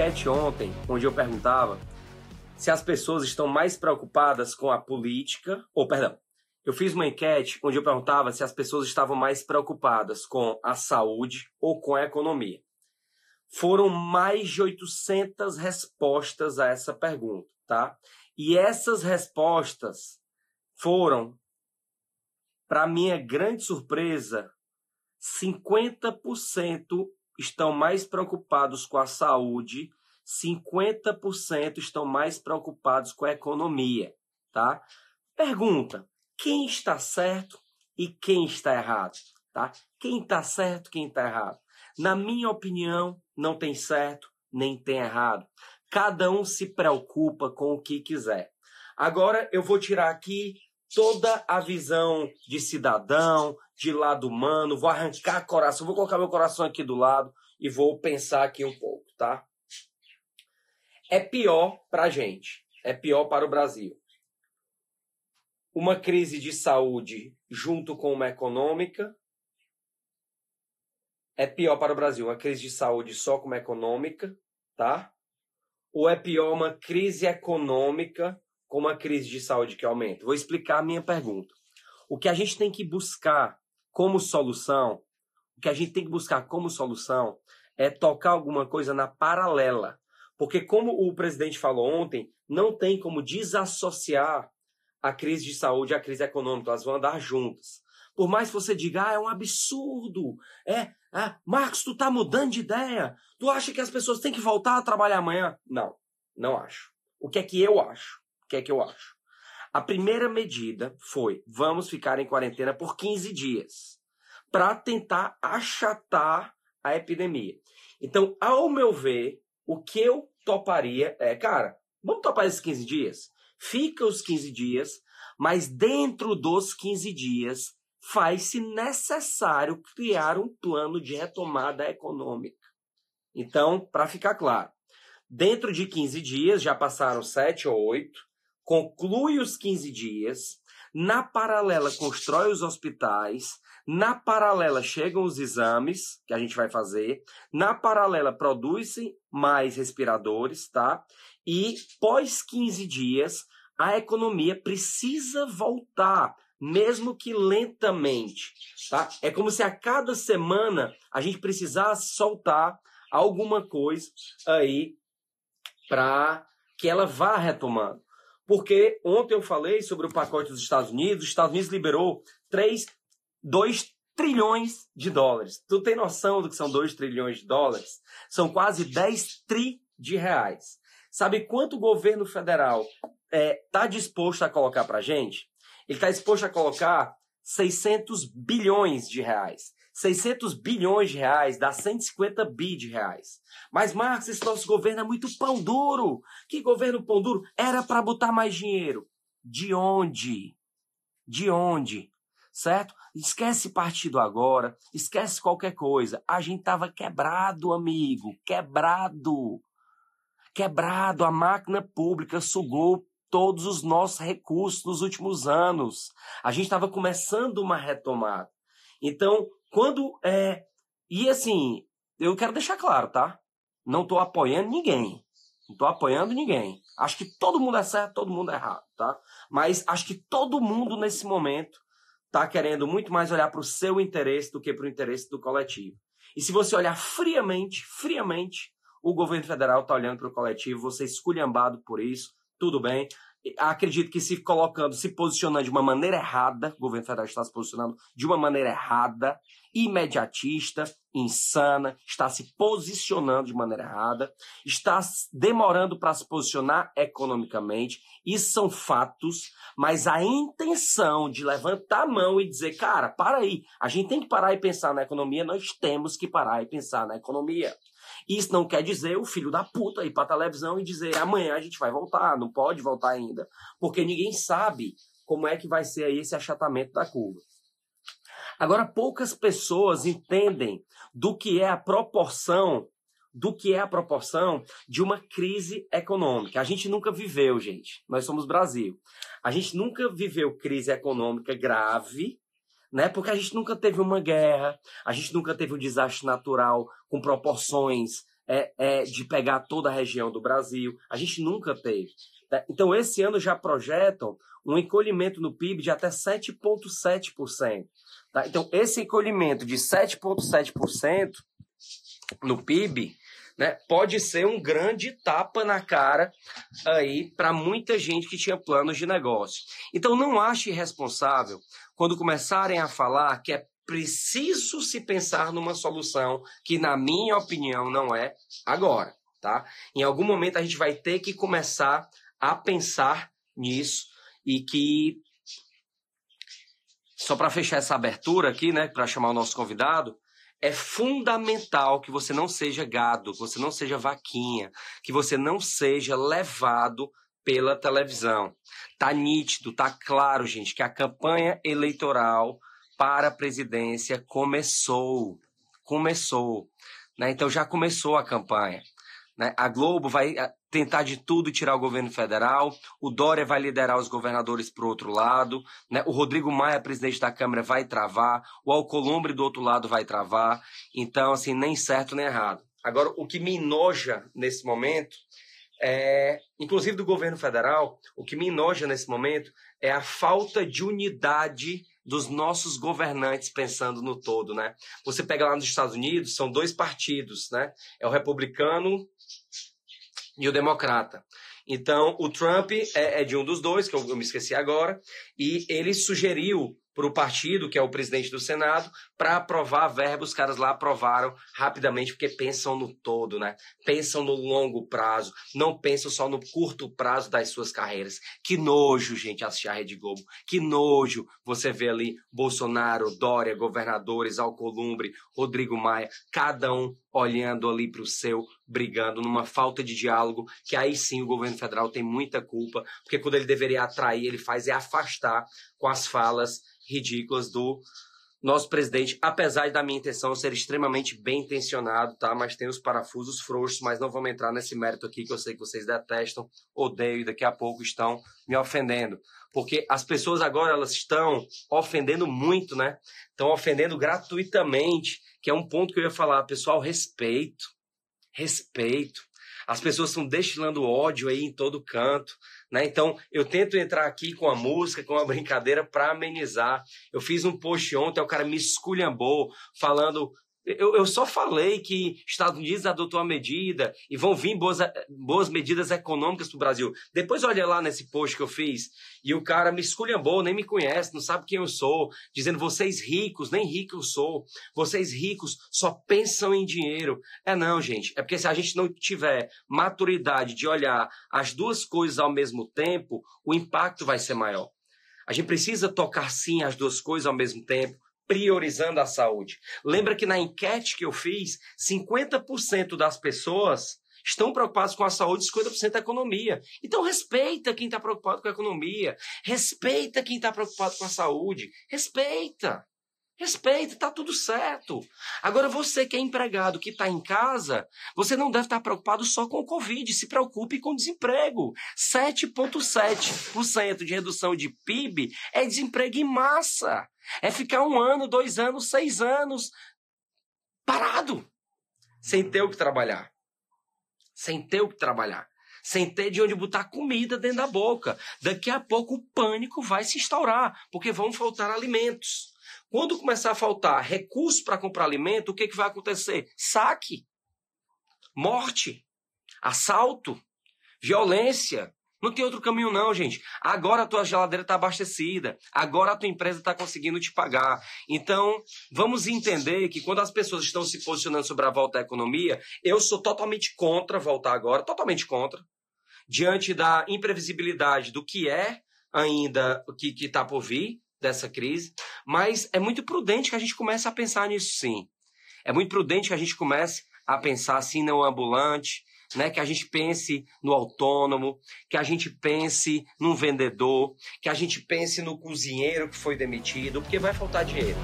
enquete ontem onde eu perguntava se as pessoas estão mais preocupadas com a política, ou perdão, eu fiz uma enquete onde eu perguntava se as pessoas estavam mais preocupadas com a saúde ou com a economia. Foram mais de 800 respostas a essa pergunta, tá? E essas respostas foram, para minha grande surpresa, 50% estão mais preocupados com a saúde, 50% estão mais preocupados com a economia, tá? Pergunta: quem está certo e quem está errado, tá? Quem está certo, quem está errado? Na minha opinião, não tem certo nem tem errado. Cada um se preocupa com o que quiser. Agora eu vou tirar aqui toda a visão de cidadão, de lado humano, vou arrancar coração, vou colocar meu coração aqui do lado e vou pensar aqui um pouco, tá? É pior para a gente, é pior para o Brasil. Uma crise de saúde junto com uma econômica é pior para o Brasil. Uma crise de saúde só com uma econômica, tá? Ou é pior uma crise econômica com uma crise de saúde que aumenta? Vou explicar a minha pergunta. O que a gente tem que buscar como solução, o que a gente tem que buscar como solução é tocar alguma coisa na paralela. Porque, como o presidente falou ontem, não tem como desassociar a crise de saúde e a crise econômica, elas vão andar juntas. Por mais que você diga, ah, é um absurdo, é, ah, Marcos, tu tá mudando de ideia, tu acha que as pessoas têm que voltar a trabalhar amanhã? Não, não acho. O que é que eu acho? Que é que eu acho? A primeira medida foi: vamos ficar em quarentena por 15 dias para tentar achatar a epidemia. Então, ao meu ver, o que eu toparia é, cara, vamos topar esses 15 dias? Fica os 15 dias, mas dentro dos 15 dias faz-se necessário criar um plano de retomada econômica. Então, para ficar claro, dentro de 15 dias, já passaram 7 ou 8, conclui os 15 dias, na paralela constrói os hospitais, na paralela chegam os exames que a gente vai fazer, na paralela produz-se mais respiradores, tá? E pós 15 dias, a economia precisa voltar, mesmo que lentamente, tá? É como se a cada semana a gente precisasse soltar alguma coisa aí para que ela vá retomando. Porque ontem eu falei sobre o pacote dos Estados Unidos, os Estados Unidos liberou 3, 2 trilhões de dólares. Tu tem noção do que são 2 trilhões de dólares? São quase 10 tri de reais. Sabe quanto o governo federal está é, tá disposto a colocar para gente? Ele está disposto a colocar 600 bilhões de reais. 600 bilhões de reais dá 150 bi de reais. Mas, Marcos, esse nosso governo é muito pão duro. Que governo pão duro? Era para botar mais dinheiro. De onde? De onde? Certo? Esquece partido agora, esquece qualquer coisa. A gente tava quebrado, amigo, quebrado. Quebrado, a máquina pública sugou todos os nossos recursos nos últimos anos. A gente estava começando uma retomada. Então, quando é. E assim, eu quero deixar claro, tá? Não estou apoiando ninguém. Não estou apoiando ninguém. Acho que todo mundo é certo, todo mundo é errado, tá? Mas acho que todo mundo nesse momento está querendo muito mais olhar para o seu interesse do que para o interesse do coletivo. E se você olhar friamente, friamente, o governo federal está olhando para o coletivo, você é esculhambado por isso, tudo bem acredito que se colocando, se posicionando de uma maneira errada, o governo federal está se posicionando de uma maneira errada, imediatista, insana, está se posicionando de maneira errada, está demorando para se posicionar economicamente. Isso são fatos, mas a intenção de levantar a mão e dizer, cara, para aí, a gente tem que parar e pensar na economia, nós temos que parar e pensar na economia. Isso não quer dizer o filho da puta ir pra televisão e dizer amanhã a gente vai voltar, não pode voltar ainda. Porque ninguém sabe como é que vai ser esse achatamento da curva. Agora, poucas pessoas entendem do que é a proporção do que é a proporção de uma crise econômica. A gente nunca viveu, gente. Nós somos Brasil. A gente nunca viveu crise econômica grave né? Porque a gente nunca teve uma guerra, a gente nunca teve um desastre natural com proporções é, é, de pegar toda a região do Brasil. A gente nunca teve. Né? Então, esse ano já projetam um encolhimento no PIB de até 7,7%. Tá? Então, esse encolhimento de 7,7% no PIB né, pode ser um grande tapa na cara aí para muita gente que tinha planos de negócio. Então, não ache irresponsável quando começarem a falar que é preciso se pensar numa solução que, na minha opinião, não é agora, tá? Em algum momento a gente vai ter que começar a pensar nisso e que só para fechar essa abertura aqui, né, para chamar o nosso convidado, é fundamental que você não seja gado, que você não seja vaquinha, que você não seja levado pela televisão. Tá nítido, tá claro, gente, que a campanha eleitoral para a presidência começou. Começou. Né? Então já começou a campanha. Né? A Globo vai eh, tentar de tudo tirar o governo federal, o Dória vai liderar os governadores para o outro lado, né? o Rodrigo Maia, presidente da Câmara, vai travar, o Alcolumbre do outro lado vai travar. Então, assim, nem certo nem errado. Agora, o que me enoja nesse momento é, inclusive do governo federal, o que me enoja nesse momento é a falta de unidade dos nossos governantes pensando no todo, né? Você pega lá nos Estados Unidos, são dois partidos, né? É o republicano e o democrata. Então, o Trump é, é de um dos dois, que eu, eu me esqueci agora, e ele sugeriu para o partido, que é o presidente do Senado, para aprovar a verba. Os caras lá aprovaram rapidamente, porque pensam no todo, né? Pensam no longo prazo, não pensam só no curto prazo das suas carreiras. Que nojo, gente, assistir a Rede Globo. Que nojo você vê ali Bolsonaro, Dória, governadores, Alcolumbre, Rodrigo Maia, cada um olhando ali para o seu, brigando numa falta de diálogo, que aí sim o governo federal tem muita culpa, porque quando ele deveria atrair, ele faz é afastar com as falas ridículas do nosso presidente, apesar da minha intenção ser extremamente bem intencionado, tá? Mas tem os parafusos frouxos, mas não vamos entrar nesse mérito aqui que eu sei que vocês detestam, odeio e daqui a pouco estão me ofendendo. Porque as pessoas agora elas estão ofendendo muito, né? Estão ofendendo gratuitamente, que é um ponto que eu ia falar, pessoal, respeito. Respeito. As pessoas estão destilando ódio aí em todo canto. Né? Então, eu tento entrar aqui com a música, com a brincadeira para amenizar. Eu fiz um post ontem, o cara me esculhambou, falando eu, eu, só falei que Estados Unidos adotou a medida e vão vir boas, boas medidas econômicas para o Brasil. Depois olha lá nesse post que eu fiz e o cara me esculhambou, nem me conhece, não sabe quem eu sou, dizendo vocês ricos, nem rico eu sou, vocês ricos só pensam em dinheiro. É não, gente, é porque se a gente não tiver maturidade de olhar as duas coisas ao mesmo tempo, o impacto vai ser maior. A gente precisa tocar sim as duas coisas ao mesmo tempo priorizando a saúde. Lembra que na enquete que eu fiz, 50% das pessoas estão preocupadas com a saúde e 50% a economia. Então respeita quem está preocupado com a economia, respeita quem está preocupado com a saúde, respeita. Respeita, tá tudo certo. Agora, você que é empregado, que está em casa, você não deve estar preocupado só com o Covid, se preocupe com o desemprego. 7,7% de redução de PIB é desemprego em massa. É ficar um ano, dois anos, seis anos parado, sem ter o que trabalhar. Sem ter o que trabalhar. Sem ter de onde botar comida dentro da boca. Daqui a pouco o pânico vai se instaurar, porque vão faltar alimentos. Quando começar a faltar recursos para comprar alimento, o que, que vai acontecer? Saque, morte, assalto, violência. Não tem outro caminho, não, gente. Agora a tua geladeira está abastecida. Agora a tua empresa está conseguindo te pagar. Então, vamos entender que quando as pessoas estão se posicionando sobre a volta à economia, eu sou totalmente contra voltar agora, totalmente contra. Diante da imprevisibilidade do que é ainda o que está por vir dessa crise. Mas é muito prudente que a gente comece a pensar nisso sim. É muito prudente que a gente comece a pensar assim no ambulante, né? Que a gente pense no autônomo, que a gente pense num vendedor, que a gente pense no cozinheiro que foi demitido, porque vai faltar dinheiro.